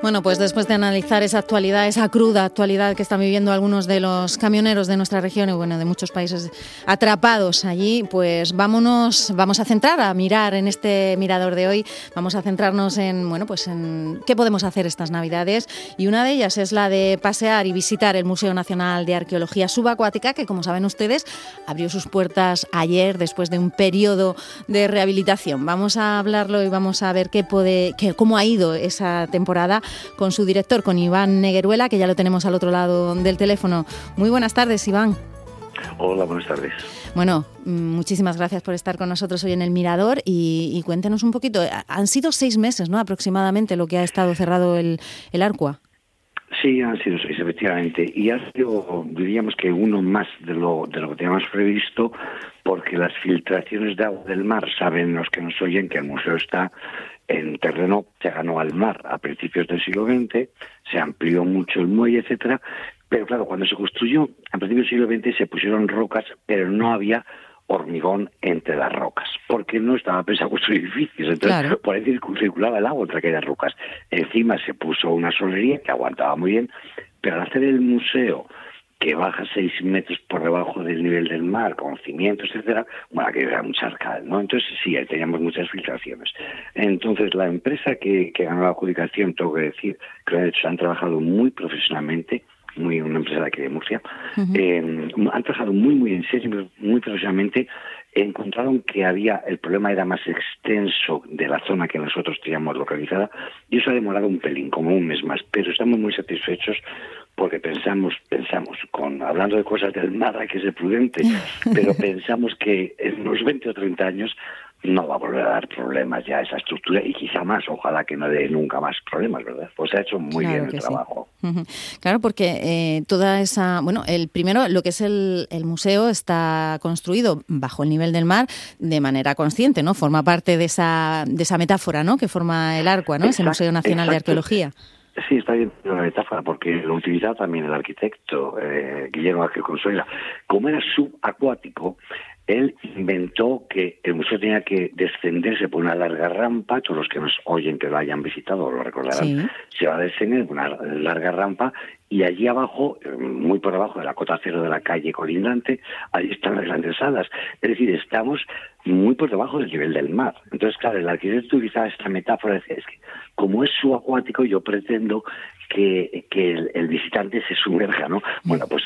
Bueno, pues después de analizar esa actualidad, esa cruda actualidad que están viviendo algunos de los camioneros de nuestra región y bueno, de muchos países atrapados allí, pues vámonos, vamos a centrar a mirar en este mirador de hoy, vamos a centrarnos en, bueno, pues en qué podemos hacer estas Navidades. Y una de ellas es la de pasear y visitar el Museo Nacional de Arqueología Subacuática, que como saben ustedes, abrió sus puertas ayer después de un periodo de rehabilitación. Vamos a hablarlo y vamos a ver qué puede, qué, cómo ha ido esa temporada con su director, con Iván Negueruela, que ya lo tenemos al otro lado del teléfono. Muy buenas tardes, Iván. Hola, buenas tardes. Bueno, mm, muchísimas gracias por estar con nosotros hoy en el Mirador y, cuéntenos un poquito. Han sido seis meses, ¿no? Aproximadamente lo que ha estado cerrado el, el Arcua. Sí, han sido seis, efectivamente. Y ha sido, diríamos que uno más de lo, de lo que teníamos previsto, porque las filtraciones de agua del mar, saben los que nos oyen que el museo está en terreno se ganó al mar a principios del siglo XX, se amplió mucho el muelle, etcétera, pero claro, cuando se construyó a principios del siglo XX se pusieron rocas, pero no había hormigón entre las rocas, porque no estaba pensado construir edificios, entonces por ahí circulaba el agua entre aquellas rocas. Encima se puso una solería que aguantaba muy bien, pero al hacer el museo que baja seis metros por debajo del nivel del mar, con cimientos, etcétera, bueno, que era un charcal, ¿no? Entonces sí, teníamos muchas filtraciones. Entonces la empresa que, que ganó la adjudicación, tengo que decir, que de hecho han trabajado muy profesionalmente, muy una empresa de aquí de Murcia, eh, han trabajado muy, muy en serio, muy profesionalmente, encontraron que había, el problema era más extenso de la zona que nosotros teníamos localizada, y eso ha demorado un pelín, como un mes más, pero estamos muy satisfechos porque pensamos, pensamos, con hablando de cosas del mar hay que ser prudente, pero pensamos que en unos 20 o 30 años no va a volver a dar problemas ya esa estructura y quizá más, ojalá que no dé nunca más problemas, ¿verdad? Pues ha hecho muy bien el trabajo. Claro, porque eh, toda esa, bueno, el primero, lo que es el, el, museo está construido bajo el nivel del mar de manera consciente, ¿no? Forma parte de esa, de esa metáfora, ¿no? Que forma el Arcua, ¿no? es el Museo Nacional de Arqueología. Sí, está bien la metáfora, porque lo utilizaba también el arquitecto eh, Guillermo Ángel Consuela. Como era subacuático, él inventó que el museo tenía que descenderse por una larga rampa, todos los que nos oyen que lo hayan visitado lo recordarán, se va a descender por una larga rampa y allí abajo, muy por abajo de la cota cero de la calle colindante, ahí están las grandes salas. Es decir, estamos muy por debajo del nivel del mar. Entonces, claro, el arquitecto utilizaba esta metáfora, es que como es subacuático, yo pretendo que, que el, visitante se sumerja, ¿no? Bueno, pues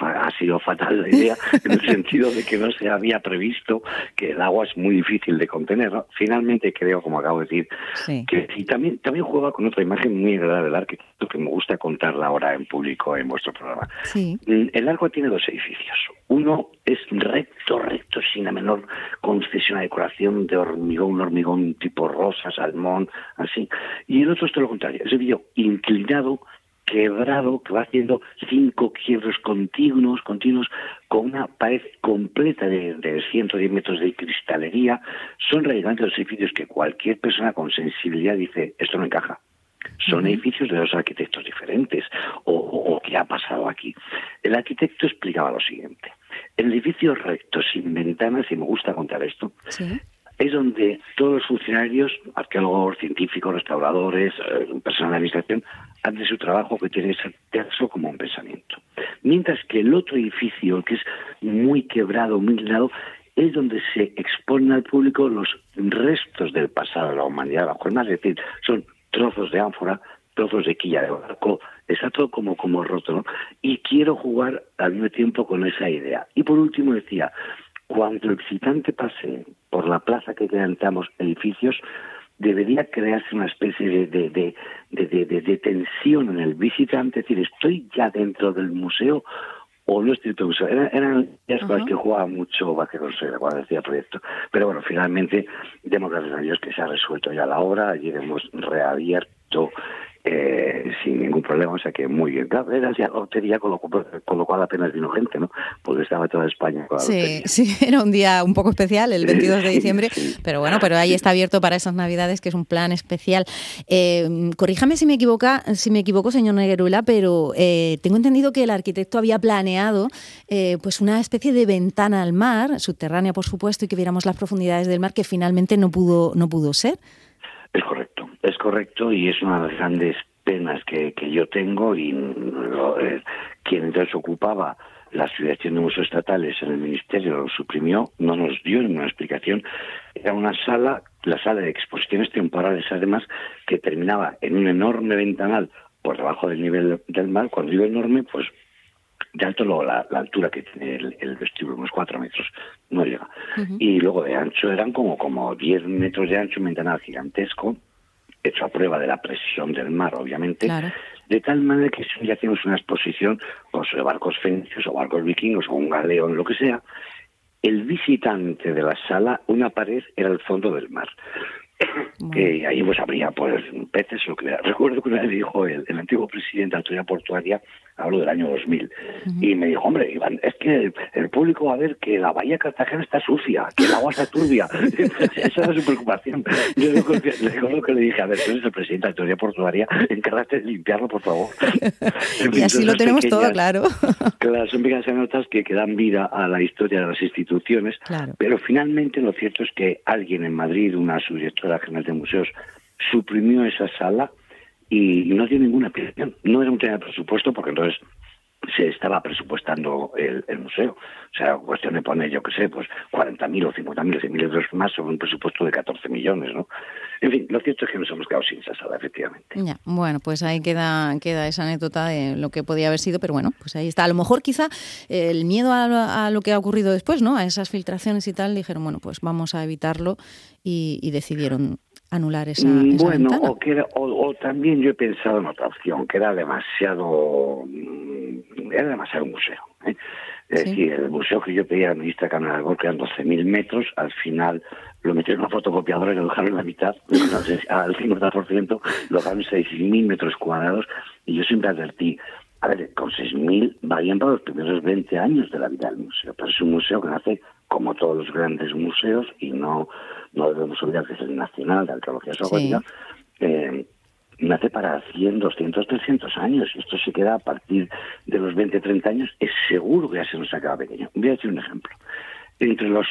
ha sido fatal la idea en el sentido de que no se había previsto que el agua es muy difícil de contener. Finalmente creo, como acabo de decir, que y también también juega con otra imagen muy agradable del arquitecto que me gusta contarla ahora en público en vuestro programa. Mm, el arco tiene dos edificios. Uno es recto, recto, sin la menor concesión a decoración de hormigón, hormigón tipo rosa, salmón, así. Y el otro es todo lo contrario, es el inclinado, quebrado, que va haciendo cinco quiebros continuos, continuos, con una pared completa de, de 110 metros de cristalería. Son relevantes los edificios que cualquier persona con sensibilidad dice, esto no encaja. Son edificios de dos arquitectos diferentes. O, o, qué ha pasado aquí? El arquitecto explicaba lo siguiente. El edificio recto, sin ventanas, y me gusta contar esto, es donde todos los funcionarios, arqueólogos, científicos, restauradores, eh, personal de administración, hacen su trabajo que tiene ese terzo como un pensamiento. Mientras que el otro edificio, que es muy quebrado, muy lado, es donde se exponen al público los restos del pasado de la humanidad, bajo el mar, es decir, son trozos de ánfora, trozos de quilla de barco, está todo como, como roto, ¿no? Y quiero jugar al mismo tiempo con esa idea. Y por último decía, cuando el visitante pase por la plaza que levantamos edificios, debería crearse una especie de, de, de, de, tensión en el visitante, es decir, estoy ya dentro del museo o no estoy dentro del museo. Era, eran días uh que jugaba mucho Vaquerosera cuando decía el proyecto. Pero bueno, finalmente, demos gracias a Dios que se ha resuelto ya la obra, allí hemos reabierto eh, sin ningún problema, o sea que muy bien. Claro, era ya lotería, con lo, con lo, cual apenas vino gente, ¿no? Porque estaba toda España con la Sí, sí, era un día un poco especial, el 22 de diciembre, pero bueno, pero ahí está abierto para esas Navidades, que es un plan especial. Eh, corríjame si me, equivoca, si me equivoco, señor Neguerula, pero eh, tengo entendido que el arquitecto había planeado eh, pues una especie de ventana al mar, subterránea, por supuesto, y que viéramos las profundidades del mar, que finalmente no pudo, no pudo ser. Es correcto, es correcto y es una de las grandes penas que, que yo tengo y eh, quien entonces ocupaba la Asociación de Museos Estatales en el Ministerio lo suprimió, no nos dio ninguna explicación. Era una sala, la sala de exposiciones temporales, además, que terminaba en un enorme ventanal por debajo del nivel del mar. Cuando digo enorme, pues de alto luego la, altura que tiene el, vestíbulo, unos cuatro metros, no llega. Y luego de ancho eran como, como diez metros de ancho, un ventanal gigantesco, hecho a prueba de la presión del mar, obviamente, de tal manera que si ya hacemos una exposición pues, de barcos fenicios o barcos vikingos o un galeón, lo que sea, el visitante de la sala, una pared era el fondo del mar. Que ahí pues habría pues peces lo que recuerdo que una vez dijo el, antiguo presidente de la autoridad portuaria hablo del año 2000 y me dijo hombre Iván es que el, público va a ver que la bahía Cartagena está sucia que el agua está turbia esa era su preocupación. Yo recuerdo que le dije a ver tú eres el presidente de la autoridad portuaria encárgate de limpiarlo por favor y así lo tenemos todo claro. claro son pequeñas anécdotas que, que dan vida a la historia de las instituciones pero finalmente lo cierto es que alguien en Madrid una subdirectora General de Museos suprimió esa sala y no dio ninguna aplicación. No era un tema de presupuesto porque entonces se estaba presupuestando el, museo. O sea, cuestión de poner, yo qué sé, pues 40.000 o 50.000 o 100.000 euros más sobre un presupuesto de 14 millones, ¿no? En fin, lo cierto es que nos hemos quedado sin esa efectivamente. Ya, bueno, pues ahí queda, queda esa anécdota de lo que podía haber sido, pero bueno, pues ahí está. A lo mejor quizá el miedo a, lo que ha ocurrido después, ¿no? A esas filtraciones y tal, dijeron, bueno, pues vamos a evitarlo y, decidieron anular esa, mm, esa bueno, O, que o, también yo he pensado en otra opción, que era demasiado mm, era demasiado museo. ¿eh? Es decir, el museo que yo pedía a la ministra Cámara que eran 12.000 metros, al final lo metieron en una fotocopiadora y lo dejaron en la mitad, al 50%, lo dejaron en 6.000 metros cuadrados, y yo siempre advertí, a ver, con 6.000 varían para los primeros 20 años de la vida del museo, pero es un museo que nace como todos los grandes museos, y no, no debemos olvidar que es el Nacional de Arqueología Soviética, eh, nace para 100, 200, 300 años, y esto se queda a partir de los 20, 30 años, es seguro que ya se nos acaba pequeño. Voy a decir un ejemplo. Entre los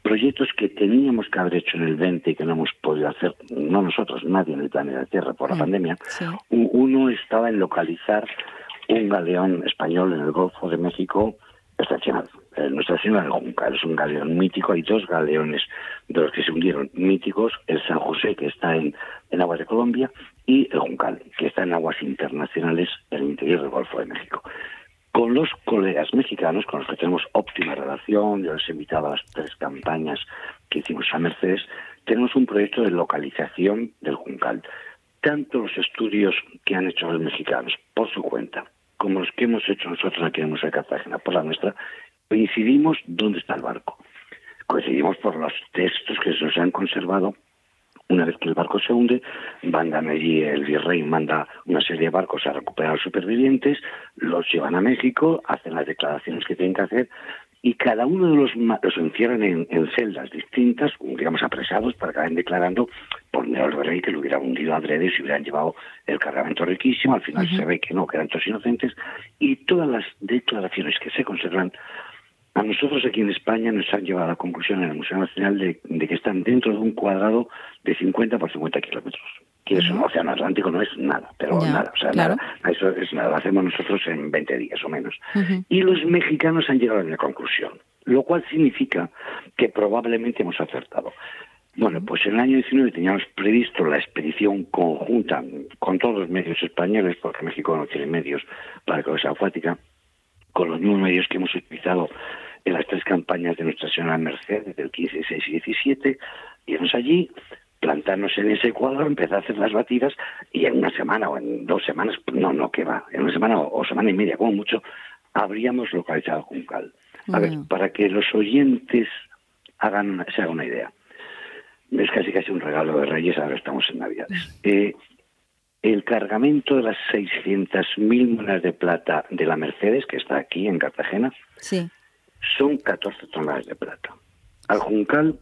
proyectos que teníamos que haber hecho en el 20 y que no hemos podido hacer, no nosotros, nadie en el planeta Tierra por la mm, pandemia, uno estaba en localizar un galeón español en el Golfo de México excepcional. Nuestra Señora del Juncal es un galeón mítico. Hay dos galeones de los que se hundieron míticos: el San José, que está en, en aguas de Colombia, y el Juncal, que está en aguas internacionales en el interior del Golfo de México. Con los colegas mexicanos, con los que tenemos óptima relación, yo les he invitado a las tres campañas que hicimos a Mercedes, tenemos un proyecto de localización del Juncal. Tanto los estudios que han hecho los mexicanos por su cuenta, como los que hemos hecho nosotros aquí en el Museo de Cartagena por la nuestra, coincidimos dónde está el barco. Coincidimos por los textos que se nos han conservado. Una vez que el barco se hunde, mandan allí, el virrey manda una serie de barcos a recuperar a los supervivientes, los llevan a México, hacen las declaraciones que tienen que hacer, y cada uno de los los encierran en, celdas distintas, digamos apresados, para que vayan declarando por medio del rey que lo hubiera hundido a adrede si hubieran llevado el cargamento riquísimo. Al final se ve que no, que eran todos inocentes. Y todas las declaraciones que se conservan, a nosotros aquí en España nos han llevado a la conclusión en el Museo Nacional de, que están dentro de un cuadrado de 50 por 50 kilómetros que es un océano Atlántico, no es nada, pero nada, o sea, nada. Eso es nada, lo hacemos nosotros en 20 días o menos. Y los mexicanos han llegado a la conclusión, lo cual significa que probablemente hemos acertado. Bueno, pues en el año 19 teníamos previsto la expedición conjunta con todos los medios españoles, porque México no tiene medios para la cosa acuática, con los mismos medios que hemos utilizado en las tres campañas de Nuestra Señora Merced, del 15, 16 y 17, íbamos allí, plantarnos en ese cuadro, empezar a hacer las batidas y en una semana o en dos semanas, no, no, que va, en una semana o, semana y media, como mucho, habríamos localizado Juncal. A ver, para que los oyentes hagan, se hagan una idea. Es casi casi un regalo de Reyes, ahora estamos en Navidades. Eh, el cargamento de las 600.000 monedas de plata de la Mercedes, que está aquí en Cartagena, sí. Son 14 toneladas de plata. Al Juncal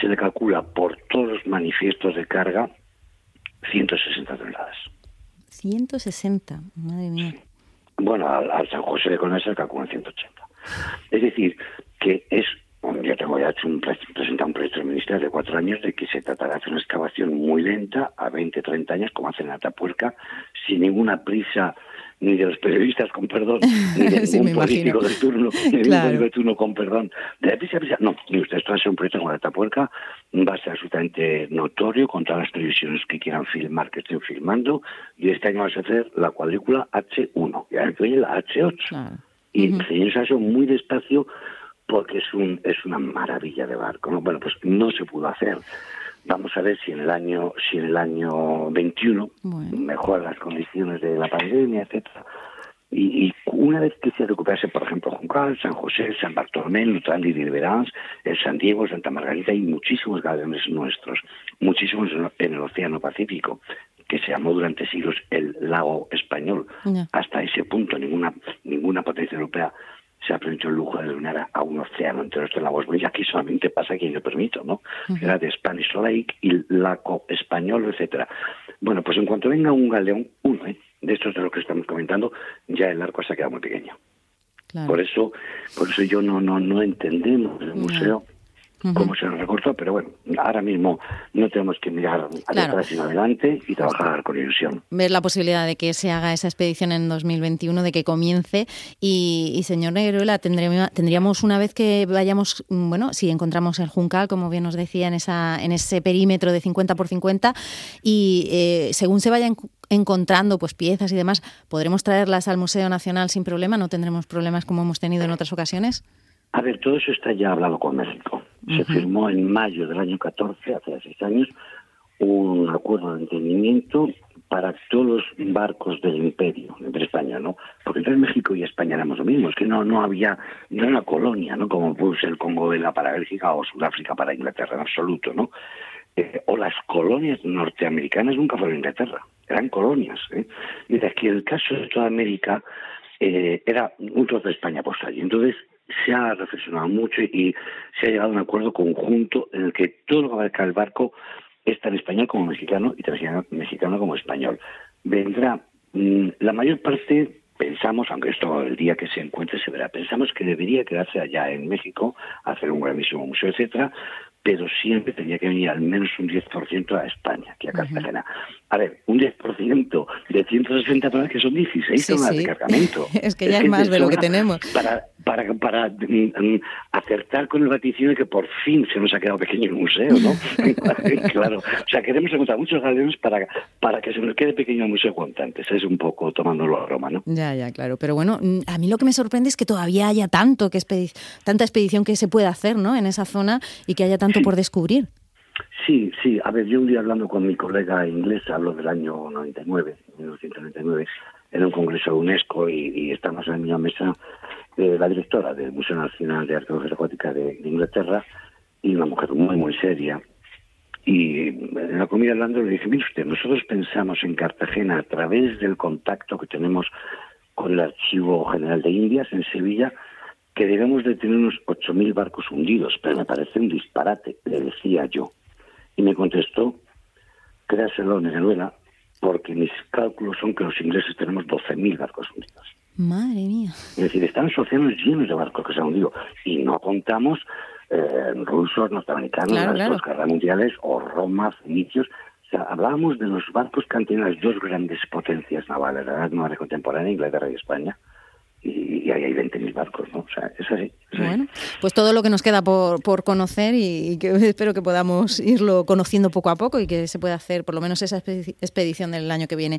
se le calcula por todos los manifiestos de carga 160 toneladas. 160, madre mía. Bueno, al, San José de Colón se calculan 180. Es decir, que es yo tengo ya hecho un, presentado un proyecto del Ministerio de cuatro años de que se tratará de hacer una excavación muy lenta, a 20, 30 años, como hacen en Atapuerca, sin ninguna prisa ni de los periodistas, con perdón, ni de ningún político de turno, ni de ningún de turno, con perdón. De prisa, prisa. No, ni usted, a ser un proyecto con Atapuerca, va a ser absolutamente notorio con todas las televisiones que quieran filmar, que estén filmando, y este año va a hacer la cuadrícula H1, y ahora viene la H8. Y uh -huh. muy despacio porque es un es una maravilla de barco. ¿no? Bueno, pues no se pudo hacer. Vamos a ver si en el año si en el año 21 mejoran las condiciones de la pandemia, etcétera. Y, una vez que se recuperase, por ejemplo, Juncal, San José, San Bartolomé, Lutrán y Liberans, el San Diego, Santa Margarita y muchísimos galeones nuestros, muchísimos en el Océano Pacífico, que se llamó durante siglos el lago español. Hasta ese punto ninguna ninguna potencia europea se ha permitido el lujo de donar a un océano entero este lago y aquí solamente pasa quien yo permito, ¿no? Era de Spanish Lake y Lago Español, etcétera. Bueno, pues en cuanto venga un galeón, uno, ¿eh? de estos de lo que estamos comentando, ya el arco se ha quedado muy pequeño. Por eso, por eso yo no, no, no entendemos el museo cómo se nos recortó, pero bueno, ahora mismo no tenemos que mirar atrás sino adelante y trabajar con ilusión. Ver la posibilidad de que se haga esa expedición en 2021, de que comience y, señor Negruela, tendríamos una vez que vayamos, bueno, si encontramos el Juncal, como bien nos decía, en, esa, en ese perímetro de 50 por 50 y eh, según se vayan encontrando pues piezas y demás, ¿podremos traerlas al Museo Nacional sin problema? ¿No tendremos problemas como hemos tenido en otras ocasiones? A ver, todo eso está ya hablado con México. Se firmó en mayo del año 14, hace seis años, un acuerdo de entendimiento para todos los barcos del imperio, entre España, ¿no? Porque entre México y España éramos lo mismo, es que no, no había, no era una colonia, ¿no? Como pudo ser el Congo la para Bélgica o Sudáfrica para Inglaterra, en absoluto, ¿no? Eh, o las colonias norteamericanas nunca fueron Inglaterra, eran colonias. ¿eh? Mientras que el caso de toda América eh, era un trozo de España postal. Y entonces se ha reflexionado mucho y se ha llegado a un acuerdo conjunto en el que todo lo que abarca el barco es tan español como mexicano y tan mexicano como español. Vendrá mm, la mayor parte pensamos, aunque esto el día que se encuentre se verá, pensamos que debería quedarse allá en México, hacer un grandísimo museo, etcétera, pero siempre tenía que venir al menos un 10% a España, que a Cartagena. A ver, un 10% de 160 toneladas que son 16 toneladas de cargamento. Es que ya es, más de lo que tenemos. Para, para, para mm, mm, acertar con el vaticinio de que por fin se nos ha quedado pequeño el museo, ¿no? claro. O sea, queremos encontrar muchos galeones para, para que se nos quede pequeño el museo cuanto antes. Es un poco tomándolo a Roma, ¿no? Ya, ya, claro. Pero bueno, mm, a mí lo que me sorprende es que todavía haya tanto que tanta expedición que se pueda hacer, ¿no? En esa zona y que haya tanto por descubrir. Sí, sí. A ver, yo un día hablando con mi colega inglés, hablo del año 99, 1999, en un congreso de UNESCO y, estamos en la misma mesa la directora del Museo Nacional de Arqueología Acuática de, Inglaterra y una mujer muy, muy seria. Y en la comida hablando le dije, mire usted, nosotros pensamos en Cartagena a través del contacto que tenemos con el Archivo General de Indias en Sevilla, que debemos de tener unos 8.000 barcos hundidos, pero me parece un disparate, le decía yo. Y me contestó, créaselo, Neruela, porque mis cálculos son que los ingleses tenemos 12.000 barcos hundidos. Madre mía. Es decir, están los océanos llenos de barcos que se han hundido. Y no contamos eh, rusos, norteamericanos, las guerras mundiales, o Roma, fenicios. O sea, hablábamos de los barcos que han tenido las dos grandes potencias navales, la edad contemporánea, Inglaterra y España y, ahí hay 20.000 barcos, ¿no? O sea, es así, Bueno, pues todo lo que nos queda por, por conocer y, que espero que podamos irlo conociendo poco a poco y que se pueda hacer por lo menos esa expedición del año que viene.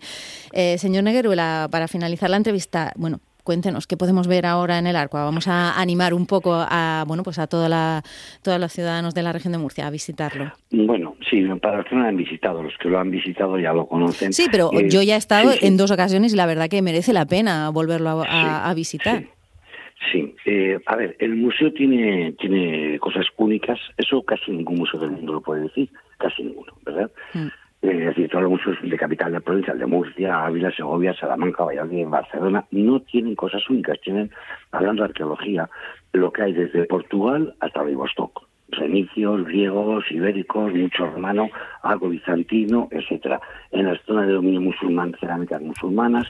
Eh, señor Negueruela, para finalizar la entrevista, bueno, cuéntenos qué podemos ver ahora en el arco. Vamos a animar un poco a bueno pues a toda la, todos los ciudadanos de la región de Murcia a visitarlo. Bueno, sí, para los que no lo han visitado, los que lo han visitado ya lo conocen. Sí, pero eh, yo ya he estado en dos ocasiones y la verdad que merece la pena volverlo a, visitar. Sí, eh, a ver, el museo tiene, tiene cosas únicas, eso casi ningún museo del mundo lo puede decir, casi ninguno, ¿verdad? Mm. Eh, es decir, todos los museos de capital de provincia, de Murcia, Ávila, Segovia, Salamanca, Valladolid, Barcelona, no tienen cosas únicas, tienen, hablando de arqueología, lo que hay desde Portugal hasta Vladivostok. Fenicios, griegos, ibéricos, mucho romano, algo bizantino, etcétera. En la zona de dominio musulmán, cerámicas musulmanas,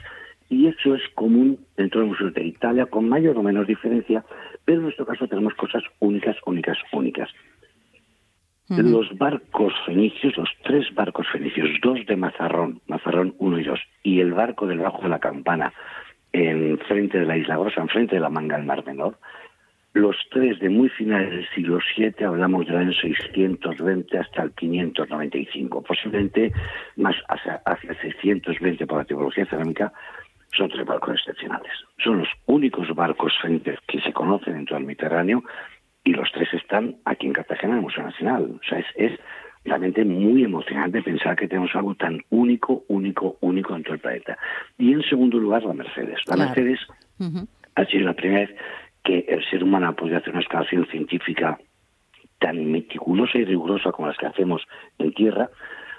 y eso es común en todos los museos de Italia, con mayor o menor diferencia, Pero en nuestro caso tenemos cosas únicas, únicas, únicas. Los barcos fenicios, los tres barcos fenicios, dos de Mazarrón, Mazarrón 1 y 2, y el barco del Bajo de la Campana, en frente de la Isla Grosa, en frente de la Manga del Mar Menor, los tres de muy finales del siglo VII, hablamos del año 620 hasta el 595, posiblemente más hacia, hacia el 620 por la tipología cerámica, son tres barcos excepcionales. Son los únicos barcos fenicios que se conocen en todo el Mediterráneo y los tres están aquí en Cartagena, en el Museo Nacional. O sea, es, realmente muy emocionante pensar que tenemos algo tan único, único, único en todo el planeta. Y en segundo lugar, la Mercedes. La Mercedes ha sido la primera vez que el ser humano ha podido hacer una excavación científica tan meticulosa y rigurosa como las que hacemos en tierra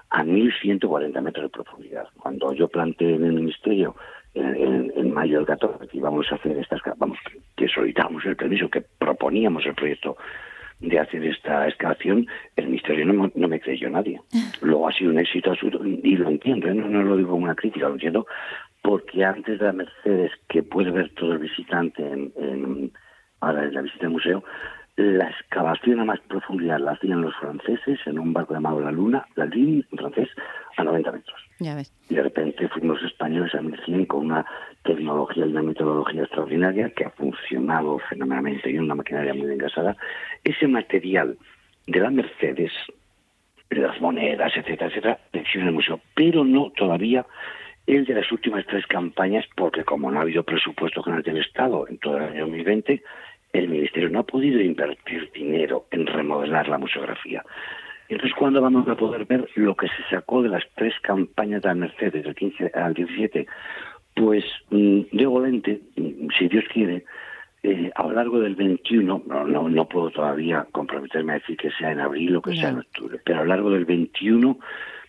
a 1.140 metros de profundidad. Cuando yo planteé en el Ministerio en, mayo del 14 que íbamos a hacer estas, vamos, que solicitamos el permiso, que proponíamos el proyecto de hacer esta excavación, el Ministerio no, no me creyó nadie. Luego ha sido un éxito absoluto, y lo entiendo, ¿eh? no, no lo digo como una crítica, lo entiendo, porque antes de la Mercedes, que puede ver todo el visitante en, en ahora en la visita al museo, la excavación a más profundidad la hacían los franceses en un barco llamado La Luna, la Lune, en francés, a 90 metros. Ya ves. Y de repente fuimos los españoles a 1100 con una tecnología y una metodología extraordinaria que ha funcionado fenomenalmente y una maquinaria muy engasada. Ese material de la Mercedes, de las monedas, etcétera, etcétera, existe en el museo, pero no todavía el de las últimas tres campañas, porque como no ha habido presupuesto general del Estado en todo el año 2020, el Ministerio no ha podido invertir dinero en remodelar la museografía. Entonces, ¿cuándo vamos a poder ver lo que se sacó de las tres campañas de la Mercedes, del 15 al 17? Pues, mm, de lente, mm, si Dios quiere, eh, a lo largo del 21, no, no, no, puedo todavía comprometerme a decir que sea en abril o que sea en octubre, pero a lo largo del 21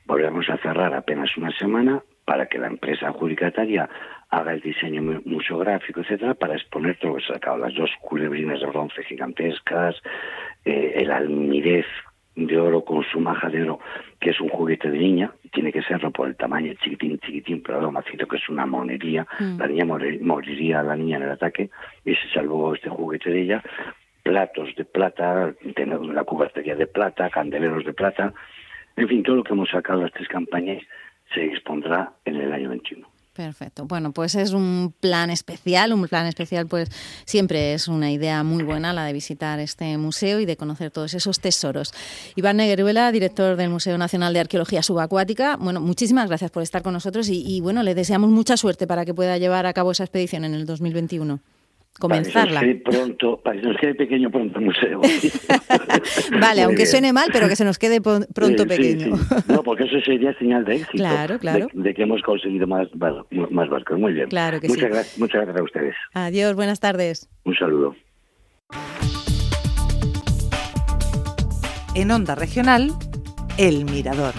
volvemos a cerrar apenas una semana para que la empresa adjudicataria haga el diseño museográfico, etcétera, para exponer todo lo que se ha sacado, las dos culebrinas de bronce gigantescas, eh, el almirez de oro con su maja de oro, que es un juguete de niña, tiene que serlo por el tamaño chiquitín, chiquitín, pero lo macito que es una monería, mm. la niña moriría la niña en el ataque, y se salvó este juguete de ella, platos de plata, la cubertería de plata, candeleros de plata, en fin, todo lo que hemos sacado de las tres campañas se expondrá en el año 21. Perfecto. Bueno, pues es un plan especial. Un plan especial, pues siempre es una idea muy buena la de visitar este museo y de conocer todos esos tesoros. Iván Negueruela, director del Museo Nacional de Arqueología Subacuática. Bueno, muchísimas gracias por estar con nosotros y, y bueno, le deseamos mucha suerte para que pueda llevar a cabo esa expedición en el 2021 comenzarla. Para que pronto, para que se nos quede pequeño pronto el museo. vale, aunque suene mal, pero que se nos quede pronto pequeño. No, porque eso sería señal de éxito. Claro, claro. De, que hemos conseguido más, más barcos. Muy bien. Claro que muchas sí. Gracias, muchas gracias a ustedes. Adiós, buenas tardes. Un saludo. En Onda Regional, El Mirador.